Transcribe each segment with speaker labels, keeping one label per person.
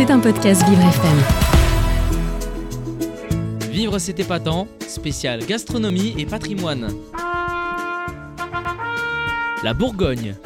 Speaker 1: C'est un podcast Vivre FM.
Speaker 2: Vivre c'est épatant, spécial gastronomie et patrimoine. La Bourgogne.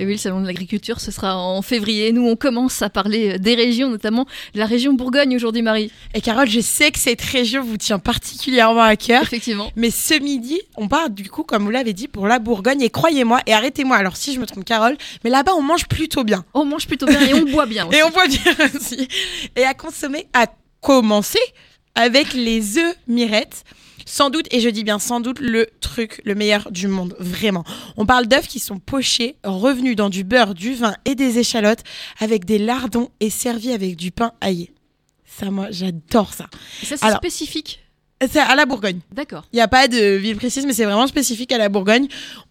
Speaker 3: Et oui, le salon de l'agriculture, ce sera en février. Nous, on commence à parler des régions, notamment de la région Bourgogne aujourd'hui, Marie.
Speaker 4: Et Carole, je sais que cette région vous tient particulièrement à cœur.
Speaker 3: Effectivement.
Speaker 4: Mais ce midi, on part du coup, comme vous l'avez dit, pour la Bourgogne. Et croyez-moi, et arrêtez-moi alors si je me trompe, Carole, mais là-bas, on mange plutôt bien.
Speaker 3: On mange plutôt bien et on boit bien aussi.
Speaker 4: Et on boit bien aussi. Et à consommer, à commencer avec les œufs mirettes. Sans doute, et je dis bien sans doute, le truc le meilleur du monde, vraiment. On parle d'œufs qui sont pochés, revenus dans du beurre, du vin et des échalotes, avec des lardons et servis avec du pain aillé. Ça, moi, j'adore ça.
Speaker 3: Et ça, c'est spécifique.
Speaker 4: C'est à la Bourgogne.
Speaker 3: D'accord.
Speaker 4: Il n'y a pas de ville précise, mais c'est vraiment spécifique à la Bourgogne.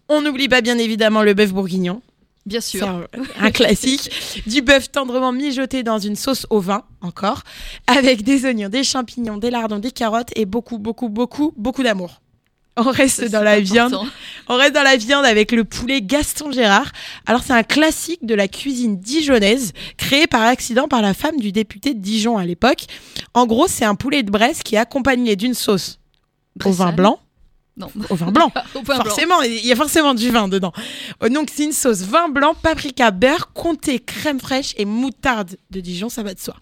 Speaker 4: On n'oublie pas bien évidemment le bœuf bourguignon.
Speaker 3: Bien sûr.
Speaker 4: un, un classique. Du bœuf tendrement mijoté dans une sauce au vin, encore, avec des oignons, des champignons, des lardons, des carottes et beaucoup, beaucoup, beaucoup, beaucoup d'amour. On reste dans la viande. On reste dans la viande avec le poulet Gaston Gérard. Alors c'est un classique de la cuisine dijonnaise, créé par accident par la femme du député de Dijon à l'époque. En gros, c'est un poulet de Bresse qui est accompagné d'une sauce au vin blanc.
Speaker 3: Non.
Speaker 4: Au vin blanc.
Speaker 3: Au pain blanc.
Speaker 4: Forcément, il y a forcément du vin dedans. Euh, Donc c'est une sauce vin blanc, paprika, beurre, comté, crème fraîche et moutarde de Dijon, ça va de soi.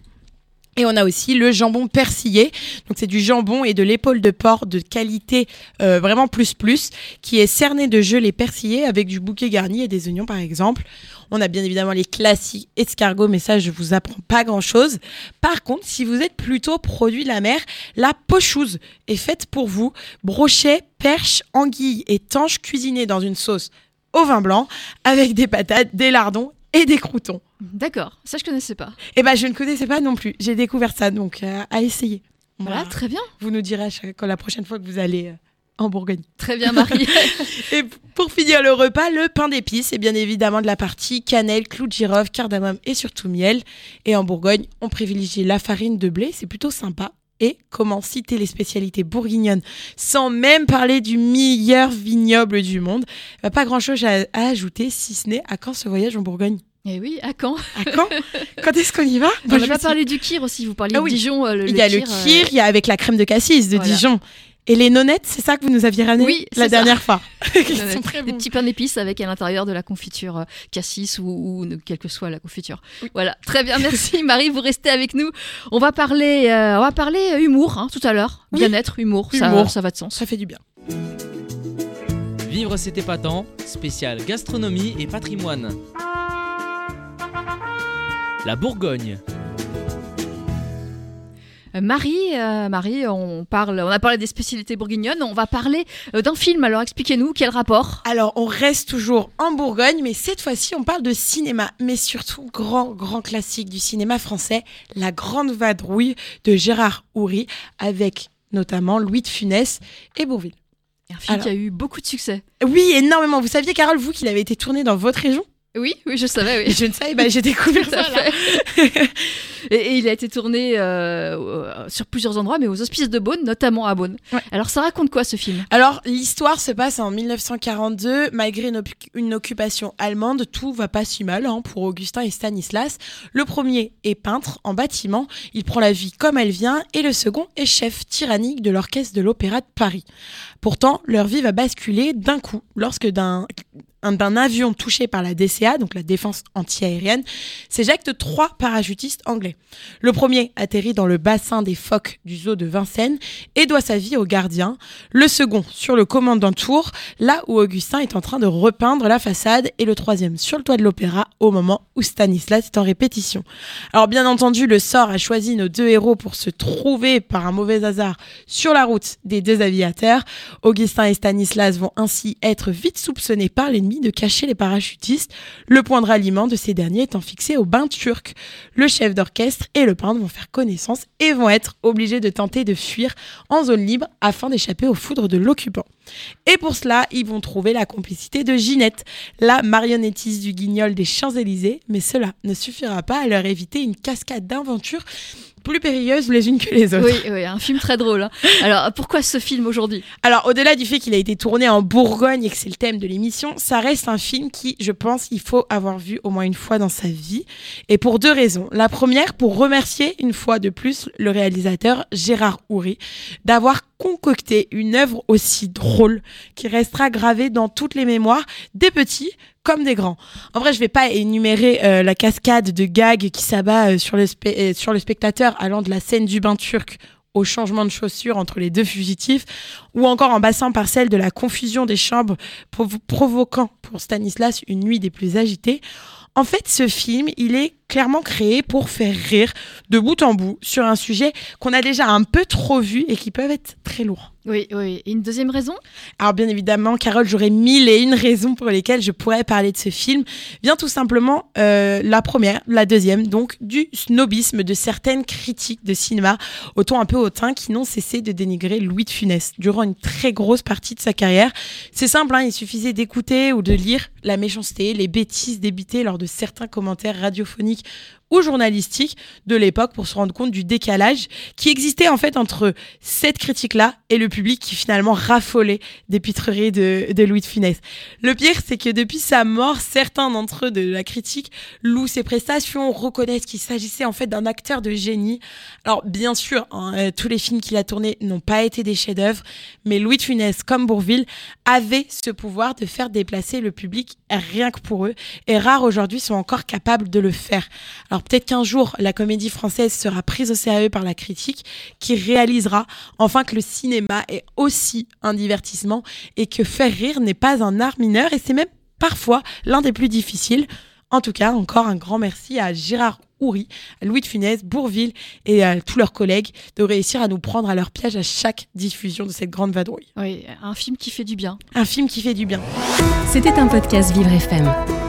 Speaker 4: Et on a aussi le jambon persillé. Donc c'est du jambon et de l'épaule de porc de qualité euh, vraiment plus plus, qui est cerné de gelée persillé avec du bouquet garni et des oignons par exemple. On a bien évidemment les classiques escargots, mais ça je vous apprends pas grand chose. Par contre, si vous êtes plutôt produit de la mer, la pochouse est faite pour vous. Brochet, perche, anguille et tanche cuisinés dans une sauce au vin blanc avec des patates, des lardons et des croutons.
Speaker 3: D'accord. Ça, je connaissais pas.
Speaker 4: Et ben je ne connaissais pas non plus. J'ai découvert ça donc euh, à essayer.
Speaker 3: Voilà,
Speaker 4: Voilà.
Speaker 3: très bien.
Speaker 4: Vous nous direz quand la prochaine fois que vous allez euh, en Bourgogne.
Speaker 3: Très bien, Marie.
Speaker 4: Et pour finir le repas, le pain d'épices et bien évidemment de la partie cannelle, clou de girofle, cardamome et surtout miel. Et en Bourgogne, on privilégie la farine de blé, c'est plutôt sympa. Et comment citer les spécialités bourguignonnes sans même parler du meilleur vignoble du monde Bah, Pas grand-chose à, à ajouter si ce n'est à quand ce voyage en Bourgogne?
Speaker 3: Et oui, à quand?
Speaker 4: À quand? Quand est-ce qu'on y va?
Speaker 3: On n'a
Speaker 4: je
Speaker 3: pas parlé du kir aussi. Vous parliez
Speaker 4: Ah
Speaker 3: de
Speaker 4: oui.
Speaker 3: Dijon. euh, Le,
Speaker 4: Il y a le
Speaker 3: euh,
Speaker 4: kir, il y a avec la crème de cassis de
Speaker 3: Voilà.
Speaker 4: Dijon. Et les nonettes, c'est ça que vous nous aviez ramené
Speaker 3: Oui,
Speaker 4: la
Speaker 3: ça.
Speaker 4: dernière fois. Ils sont très
Speaker 3: des
Speaker 4: bons.
Speaker 3: petits pains d'épices avec à l'intérieur de la confiture euh, cassis ou, ou quelle que soit la confiture. Voilà, très bien, merci Marie, vous restez avec nous. On va parler, euh, on va parler euh, humour hein, tout à l'heure,
Speaker 4: Oui.
Speaker 3: bien-être, humour, Ça,
Speaker 4: Humour.
Speaker 3: ça va de sens.
Speaker 4: Ça fait du bien.
Speaker 2: Vivre c'est épatant, spécial gastronomie et patrimoine. La Bourgogne.
Speaker 3: Euh, Marie, euh, Marie, on parle, on a parlé des spécialités bourguignonnes, on va parler euh, d'un film. Alors expliquez-nous quel rapport.
Speaker 4: Alors, on reste toujours en Bourgogne, mais cette fois-ci, on parle de cinéma, mais surtout grand, grand classique du cinéma français, La Grande Vadrouille de Gérard Houry, avec notamment Louis de Funès et Bourville.
Speaker 3: Un film
Speaker 4: Alors.
Speaker 3: qui a eu beaucoup de succès.
Speaker 4: Oui, énormément. Vous saviez, Carole, vous, qu'il avait été tourné dans votre région?
Speaker 3: Oui, oui, je savais. Oui.
Speaker 4: je ne savais, bah, j'ai découvert ça.
Speaker 3: et, et il a été tourné euh, euh, sur plusieurs endroits, mais aux Hospices de Beaune, notamment à Beaune.
Speaker 4: Ouais.
Speaker 3: Alors ça raconte quoi ce film?
Speaker 4: Alors, l'histoire se passe en 1942. Malgré une, occupation allemande, tout va pas si mal hein, pour Augustin et Stanislas. Le premier est peintre en bâtiment. Il prend la vie comme elle vient. Et le second est chef tyrannique de l'orchestre de l'Opéra de Paris. Pourtant, leur vie va basculer d'un coup lorsque d'un un- d'un avion touché par la DCA, donc la défense antiaérienne, s'éjectent trois parachutistes anglais. Le premier atterrit dans le bassin des phoques du zoo de Vincennes et doit sa vie au gardien. Le second sur le commandant Tour, là où Augustin est en train de repeindre la façade. Et le troisième sur le toit de l'opéra au moment où Stanislas est en répétition. Alors bien entendu, le sort a choisi nos deux héros pour se trouver par un mauvais hasard sur la route des deux aviateurs. Augustin et Stanislas vont ainsi être vite soupçonnés par l'ennemi de cacher les parachutistes, le point de ralliement de ces derniers étant fixé au bain turc. Le chef d'orchestre et le peintre vont faire connaissance et vont être obligés de tenter de fuir en zone libre afin d'échapper aux foudres de l'occupant. Et pour cela, ils vont trouver la complicité de Ginette, la marionnettiste du guignol des Champs-Élysées, mais cela ne suffira pas à leur éviter une cascade d'aventures plus périlleuses les unes que les autres.
Speaker 3: Oui, oui, un film très drôle. hein. Alors, pourquoi ce film aujourd'hui?
Speaker 4: Alors, au-delà du fait qu'il a été tourné en Bourgogne et que c'est le thème de l'émission, ça reste un film qui, je pense, il faut avoir vu au moins une fois dans sa vie. Et pour deux raisons. La première, pour remercier une fois de plus le réalisateur Gérard Houry d'avoir concocté une œuvre aussi drôle qui restera gravée dans toutes les mémoires des petits comme des grands. En vrai, je vais pas énumérer euh, la cascade de gags qui s'abat euh, sur, le spe- euh, sur le spectateur allant de la scène du bain turc au changement de chaussures entre les deux fugitifs, ou encore en passant par celle de la confusion des chambres provo- provoquant pour Stanislas une nuit des plus agitées. En fait, ce film, il est clairement créé pour faire rire de bout en bout sur un sujet qu'on a déjà un peu trop vu et qui peuvent être très lourds.
Speaker 3: Oui, oui. Et une deuxième raison?
Speaker 4: Alors bien évidemment, Carole, j'aurais mille et une raisons pour lesquelles je pourrais parler de ce film. Bien tout simplement, euh, la première, la deuxième, donc du snobisme de certaines critiques de cinéma au ton un peu hautain qui n'ont cessé de dénigrer Louis de Funès durant une très grosse partie de sa carrière. C'est simple, hein, il suffisait d'écouter ou de lire la méchanceté, les bêtises débitées lors de certains commentaires radiophoniques nicht ou journalistiques de l'époque pour se rendre compte du décalage qui existait en fait entre cette critique-là et le public qui finalement raffolait des pitreries de, de Louis de Funès. Le pire, c'est que depuis sa mort, certains d'entre eux de la critique louent ses prestations, reconnaissent qu'il s'agissait en fait d'un acteur de génie. Alors bien sûr, hein, euh, tous les films qu'il a tournés n'ont pas été des chefs-d'œuvre, mais Louis de Funès comme Bourville avaient ce pouvoir de faire déplacer le public rien que pour eux, et rares aujourd'hui sont encore capables de le faire. Alors peut-être qu'un jour, la comédie française sera prise au sérieux par la critique, qui réalisera enfin que le cinéma est aussi un divertissement et que faire rire n'est pas un art mineur, et c'est même parfois l'un des plus difficiles. En tout cas, encore un grand merci à Gérard Houry, à Louis de Funès, Bourville et à tous leurs collègues de réussir à nous prendre à leur piège à chaque diffusion de cette grande vadrouille.
Speaker 3: Oui, un film qui fait du bien.
Speaker 4: Un film qui fait du bien.
Speaker 1: C'était un podcast Vivre FM.